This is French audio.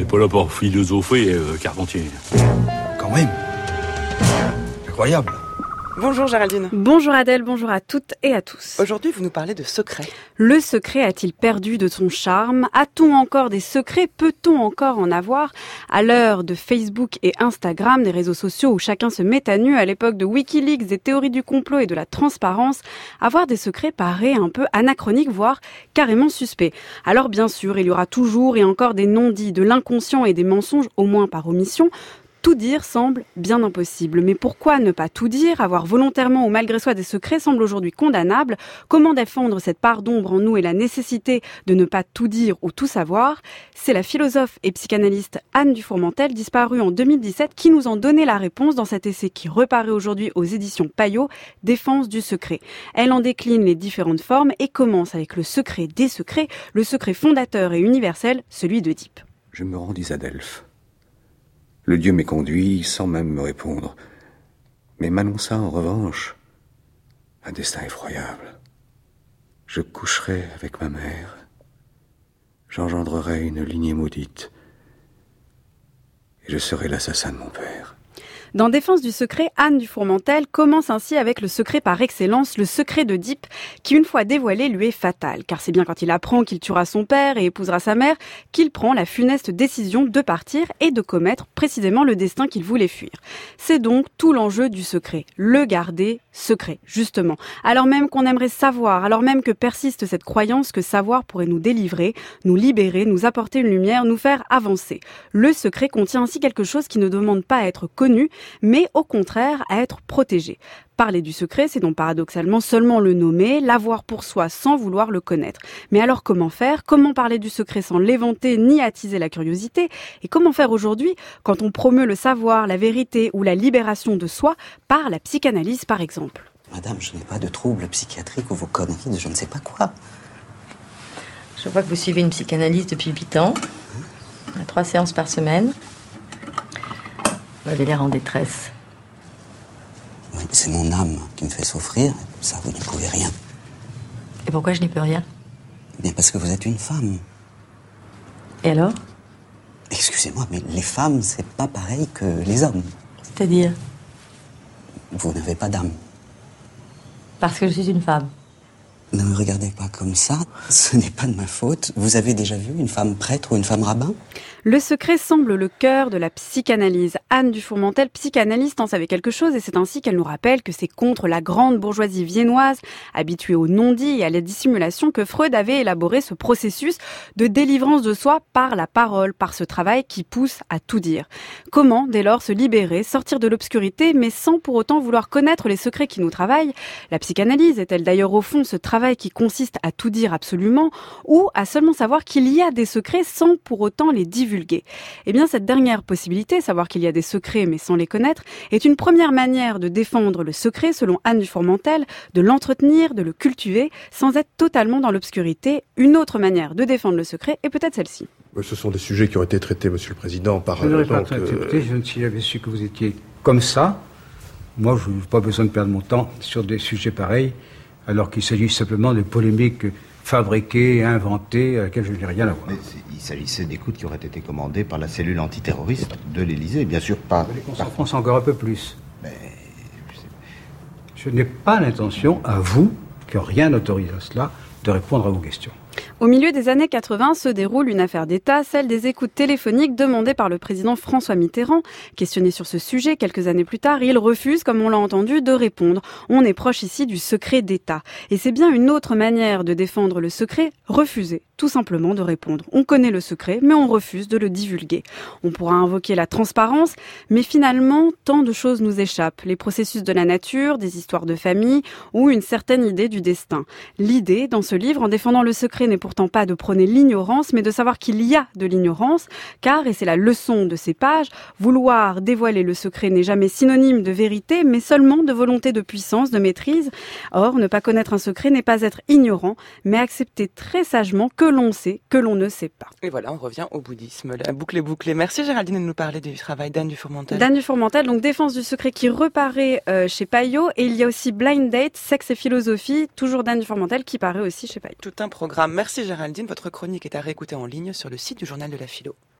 n'est pas là pour philosopher, euh, Carpentier. Quand même. Incroyable. Bonjour Géraldine. Bonjour Adèle, bonjour à toutes et à tous. Aujourd'hui, vous nous parlez de secrets. Le secret a-t-il perdu de son charme? A-t-on encore des secrets? Peut-on encore en avoir? À l'heure de Facebook et Instagram, des réseaux sociaux où chacun se met à nu, à l'époque de Wikileaks, des théories du complot et de la transparence, avoir des secrets paraît un peu anachronique, voire carrément suspect. Alors bien sûr, il y aura toujours et encore des non-dits, de l'inconscient et des mensonges, au moins par omission. Tout dire semble bien impossible. Mais pourquoi ne pas tout dire? Avoir volontairement ou malgré soi des secrets semble aujourd'hui condamnable. Comment défendre cette part d'ombre en nous et la nécessité de ne pas tout dire ou tout savoir? C'est la philosophe et psychanalyste Anne Dufourmentel, disparue en 2017, qui nous en donnait la réponse dans cet essai qui reparaît aujourd'hui aux éditions Payot, Défense du secret. Elle en décline les différentes formes et commence avec le secret des secrets, le secret fondateur et universel, celui de. Je me rendis à Delphes. Le dieu m'est conduit sans même me répondre, mais m'annonça en revanche un destin effroyable. Je coucherai avec ma mère, j'engendrerai une lignée maudite, et je serai l'assassin de mon père. Dans Défense du secret, Anne du Fourmentel commence ainsi avec le secret par excellence, le secret de Deep, qui une fois dévoilé lui est fatal, car c'est bien quand il apprend qu'il tuera son père et épousera sa mère qu'il prend la funeste décision de partir et de commettre précisément le destin qu'il voulait fuir. C'est donc tout l'enjeu du secret, le garder secret, justement. Alors même qu'on aimerait savoir, alors même que persiste cette croyance que savoir pourrait nous délivrer, nous libérer, nous apporter une lumière, nous faire avancer. Le secret contient ainsi quelque chose qui ne demande pas à être connu, mais au contraire à être protégé. Parler du secret, c'est donc paradoxalement seulement le nommer, l'avoir pour soi sans vouloir le connaître. Mais alors comment faire? Comment parler du secret sans l'éventer ni attiser la curiosité? Et comment faire aujourd'hui quand on promeut le savoir, la vérité ou la libération de soi par la psychanalyse par exemple? Madame, je n'ai pas de troubles psychiatriques ou vos conneries de je ne sais pas quoi. Je vois que vous suivez une psychanalyse depuis 8 ans, à trois séances par semaine. Vous avez l'air en détresse. Oui, c'est mon âme qui me fait souffrir. Ça, vous n'y pouvez rien. Et pourquoi je n'y peux rien? Bien parce que vous êtes une femme. Et alors? Excusez-moi, mais les femmes, c'est pas pareil que les hommes. C'est-à-dire? Vous n'avez pas d'âme. Parce que je suis une femme. Ne me regardez pas comme ça. Ce n'est pas de ma faute. Vous avez déjà vu une femme prêtre ou une femme rabbin? Le secret semble le cœur de la psychanalyse. Anne Dufourmentel, psychanalyste, en savait quelque chose et c'est ainsi qu'elle nous rappelle que c'est contre la grande bourgeoisie viennoise, habituée au non-dit et à la dissimulation, que Freud avait élaboré ce processus de délivrance de soi par la parole, par ce travail qui pousse à tout dire. Comment, dès lors, se libérer, sortir de l'obscurité, mais sans pour autant vouloir connaître les secrets qui nous travaillent? La psychanalyse est-elle d'ailleurs au fond ce travail qui consiste à tout dire absolument ou à seulement savoir qu'il y a des secrets sans pour autant les divulguer Eh bien, cette dernière possibilité, savoir qu'il y a des secrets mais sans les connaître, est une première manière de défendre le secret, selon Anne Dufourmentel, de l'entretenir, de le cultiver, sans être totalement dans l'obscurité. Une autre manière de défendre le secret est peut-être celle-ci. Ce sont des sujets qui ont été traités, Monsieur le Président, par... Je n'aurais pas donc, euh, accepté, je ne si j'avais su que vous étiez comme ça. Moi, je n'ai pas besoin de perdre mon temps sur des sujets pareils alors qu'il s'agit simplement de polémiques fabriquées, inventées, à laquelles je n'ai rien à voir. Mais il s'agissait d'écoutes qui auraient été commandées par la cellule antiterroriste de l'Élysée, bien sûr pas. Les conséquences encore un peu plus. Mais, je n'ai pas l'intention, à vous, qui rien n'autorise à cela, de répondre à vos questions. Au milieu des années 80 se déroule une affaire d'État, celle des écoutes téléphoniques demandées par le président François Mitterrand. Questionné sur ce sujet quelques années plus tard, il refuse, comme on l'a entendu, de répondre. On est proche ici du secret d'État. Et c'est bien une autre manière de défendre le secret, refuser tout simplement de répondre. On connaît le secret, mais on refuse de le divulguer. On pourra invoquer la transparence, mais finalement, tant de choses nous échappent. Les processus de la nature, des histoires de famille ou une certaine idée du destin. L'idée, dans ce livre, en défendant le secret, n'est pourtant pas de prôner l'ignorance, mais de savoir qu'il y a de l'ignorance, car, et c'est la leçon de ces pages, vouloir dévoiler le secret n'est jamais synonyme de vérité, mais seulement de volonté de puissance, de maîtrise. Or, ne pas connaître un secret n'est pas être ignorant, mais accepter très sagement que l'on sait, que l'on ne sait pas. Et voilà, on revient au bouddhisme. La boucle est bouclée. Merci Géraldine de nous parler du travail d'Anne Dufourmentel. d'Anne Dufourmentel, donc Défense du secret qui reparaît euh, chez Payot. Et il y a aussi Blind Date, Sexe et philosophie, toujours d'Anne Dufourmentel qui paraît aussi chez Payot. Tout un programme. Géraldine. Votre chronique est à réécouter en ligne sur le site du journal de la philo.